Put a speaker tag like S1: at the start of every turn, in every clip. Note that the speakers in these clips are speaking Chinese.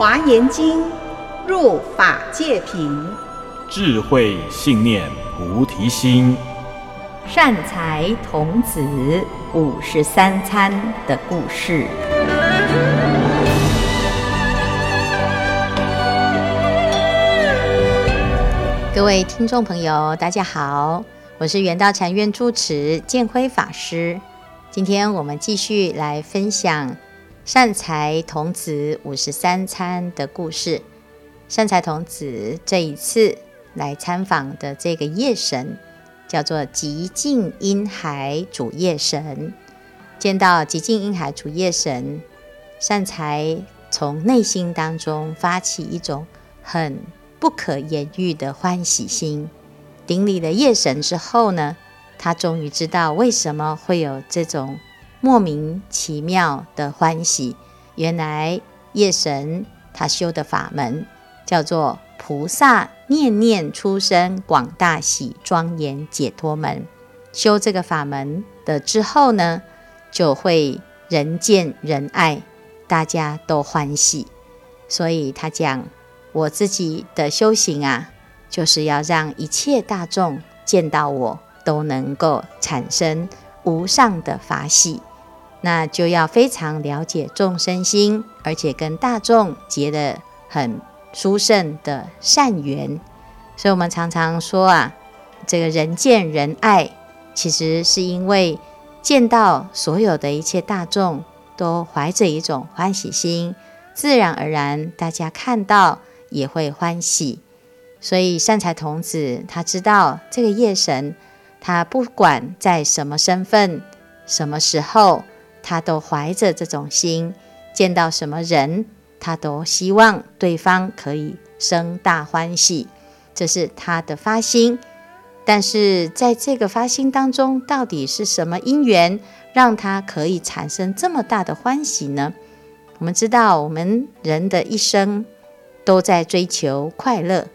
S1: 华严经，入法界品，
S2: 智慧信念菩提心，
S3: 善财童子五十三参的故事。各位听众朋友，大家好，我是圆道禅院住持建辉法师。今天我们继续来分享善财童子五十三参的故事。善财童子这一次来参访的这个夜神，叫做极静音海主夜神。见到极静音海主夜神，善财从内心当中发起一种很不可言喻的欢喜心，顶礼了夜神之后呢，他终于知道为什么会有这种莫名其妙的欢喜。原来夜神他修的法门叫做菩萨念念出生广大喜庄严解脱门。修这个法门的之后呢，就会人见人爱，大家都欢喜。所以他讲。我自己的修行啊，就是要让一切大众见到我都能够产生无上的法喜，那就要非常了解众生心，而且跟大众结了很殊胜的善缘。所以，我们常常说啊，这个人见人爱，其实是因为见到所有的一切大众都怀着一种欢喜心，自然而然大家看到。也会欢喜，所以善财童子他知道这个业神，他不管在什么身份、什么时候，他都怀着这种心，见到什么人，他都希望对方可以生大欢喜，这是他的发心。但是在这个发心当中，到底是什么因缘让他可以产生这么大的欢喜呢？我们知道，我们人的一生。都在追求快乐，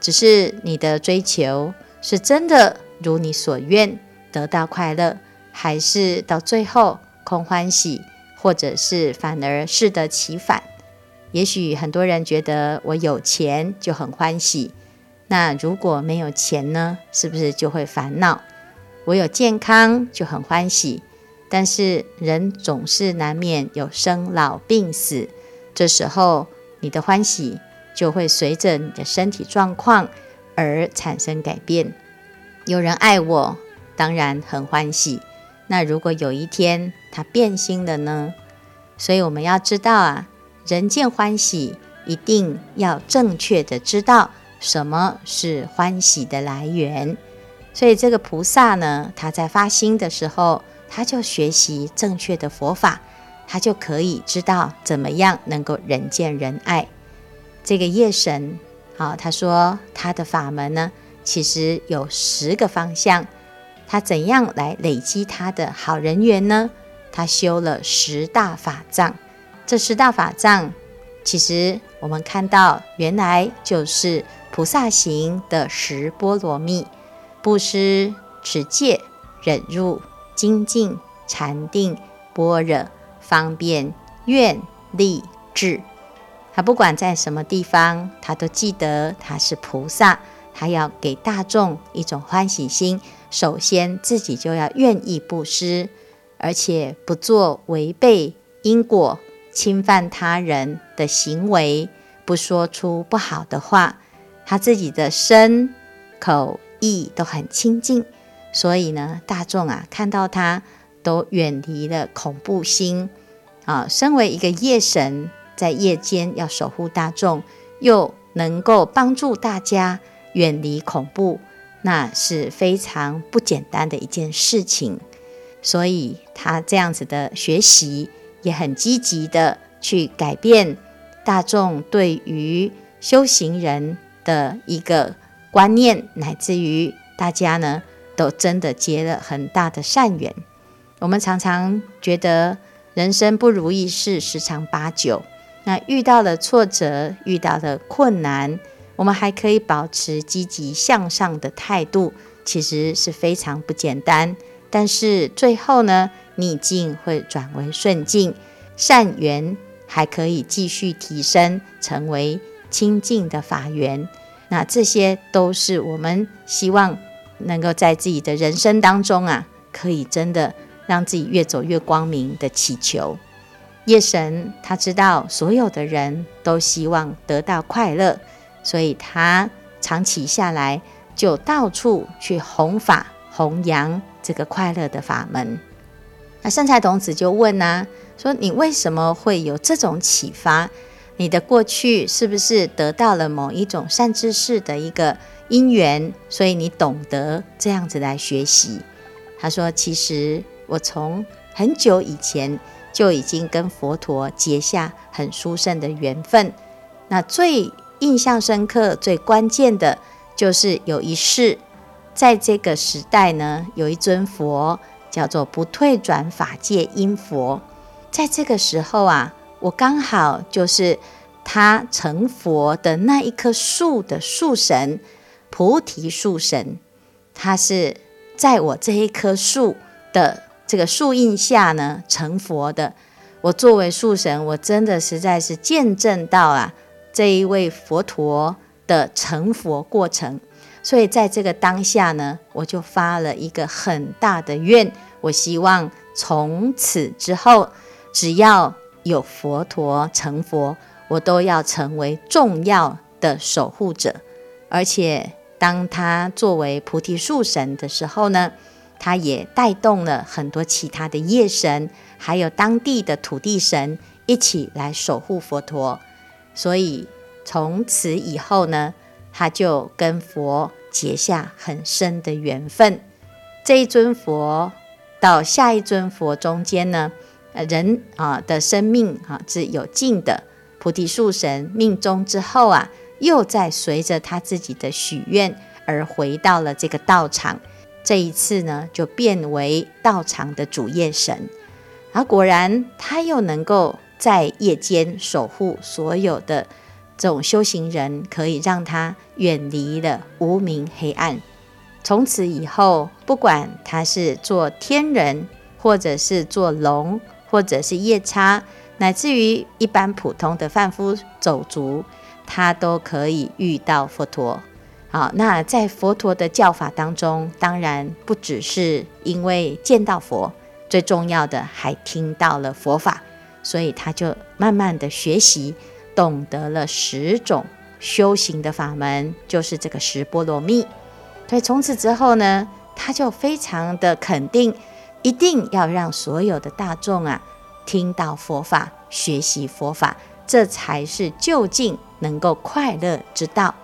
S3: 只是你的追求是真的如你所愿得到快乐，还是到最后空欢喜，或者是反而适得其反？也许很多人觉得我有钱就很欢喜，那如果没有钱呢？是不是就会烦恼？我有健康就很欢喜，但是人总是难免有生老病死，这时候你的欢喜。就会随着你的身体状况而产生改变。有人爱我，当然很欢喜。那如果有一天他变心了呢？所以我们要知道啊，人见欢喜，一定要正确的知道什么是欢喜的来源。所以这个菩萨呢，他在发心的时候，他就学习正确的佛法，他就可以知道怎么样能够人见人爱。这个业神，啊，他说他的法门呢，其实有十个方向。他怎样来累积他的好人缘呢？他修了十大法藏。这十大法藏，其实我们看到，原来就是菩萨行的十波罗蜜：布施、持戒、忍辱、精进、禅定、般若、方便、愿、力、智。他不管在什么地方，他都记得他是菩萨，他要给大众一种欢喜心。首先自己就要愿意布施，而且不做违背因果、侵犯他人的行为，不说出不好的话。他自己的身、口、意都很清净，所以呢，大众啊看到他都远离了恐怖心啊。身为一个夜神。在夜间要守护大众，又能够帮助大家远离恐怖，那是非常不简单的一件事情。所以他这样子的学习也很积极的去改变大众对于修行人的一个观念，乃至于大家呢都真的结了很大的善缘。我们常常觉得人生不如意事十常八九。那遇到了挫折，遇到了困难，我们还可以保持积极向上的态度，其实是非常不简单。但是最后呢，逆境会转为顺境，善缘还可以继续提升，成为清净的法缘。那这些都是我们希望能够在自己的人生当中啊，可以真的让自己越走越光明的祈求。夜神他知道所有的人都希望得到快乐，所以他长期下来就到处去弘法弘扬这个快乐的法门。那善财童子就问呢、啊，说你为什么会有这种启发？你的过去是不是得到了某一种善知识的一个因缘，所以你懂得这样子来学习？他说，其实我从很久以前。就已经跟佛陀结下很殊胜的缘分。那最印象深刻、最关键的，就是有一世，在这个时代呢，有一尊佛叫做不退转法界因佛。在这个时候啊，我刚好就是他成佛的那一棵树的树神，菩提树神。他是在我这一棵树的。这个树荫下呢，成佛的。我作为树神，我真的实在是见证到啊，这一位佛陀的成佛过程。所以在这个当下呢，我就发了一个很大的愿，我希望从此之后，只要有佛陀成佛，我都要成为重要的守护者。而且当他作为菩提树神的时候呢，他也带动了很多其他的夜神，还有当地的土地神一起来守护佛陀。所以从此以后呢，他就跟佛结下很深的缘分。这一尊佛到下一尊佛中间呢，人啊的生命啊是有尽的。菩提树神命终之后啊，又再随着他自己的许愿而回到了这个道场。这一次呢，就变为道场的主业神，而果然他又能够在夜间守护所有的这种修行人，可以让他远离了无明黑暗。从此以后，不管他是做天人，或者是做龙，或者是夜叉，乃至于一般普通的凡夫走卒，他都可以遇到佛陀。好，那在佛陀的教法当中，当然不只是因为见到佛，最重要的还听到了佛法，所以他就慢慢的学习，懂得了十种修行的法门，就是这个十波罗蜜。所以从此之后呢，他就非常的肯定，一定要让所有的大众啊听到佛法，学习佛法，这才是究竟能够快乐之道。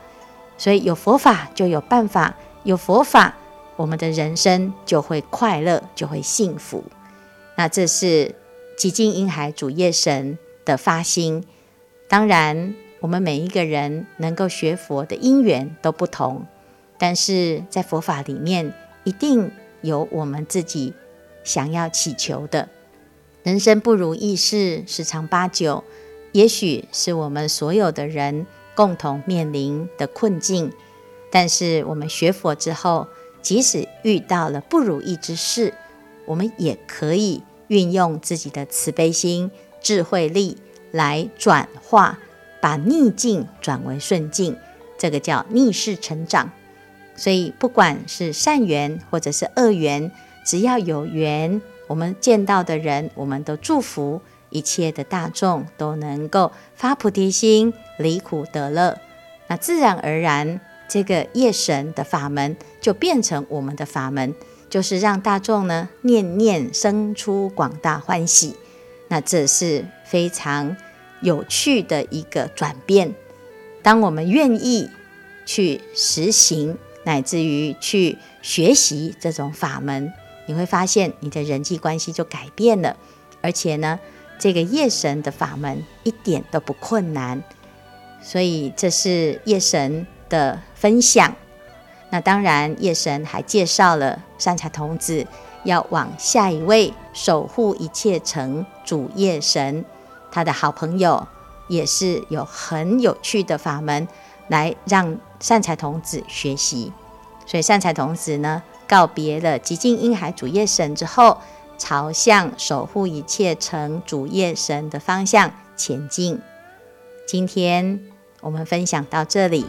S3: 所以有佛法就有办法，有佛法，我们的人生就会快乐，就会幸福。那这是寂静因海主业神的发心。当然，我们每一个人能够学佛的因缘都不同，但是在佛法里面，一定有我们自己想要祈求的。人生不如意事十常八九，也许是我们所有的人。共同面临的困境，但是我们学佛之后，即使遇到了不如意之事，我们也可以运用自己的慈悲心、智慧力来转化，把逆境转为顺境，这个叫逆势成长。所以，不管是善缘或者是恶缘，只要有缘，我们见到的人，我们都祝福。一切的大众都能够发菩提心，离苦得乐，那自然而然，这个夜神的法门就变成我们的法门，就是让大众呢念念生出广大欢喜。那这是非常有趣的一个转变。当我们愿意去实行，乃至于去学习这种法门，你会发现你的人际关系就改变了，而且呢。这个夜神的法门一点都不困难，所以这是夜神的分享。那当然，夜神还介绍了善财童子要往下一位守护一切城主夜神，他的好朋友也是有很有趣的法门来让善财童子学习。所以善财童子呢，告别了寂静因海主夜神之后。朝向守护一切城主夜神的方向前进。今天我们分享到这里。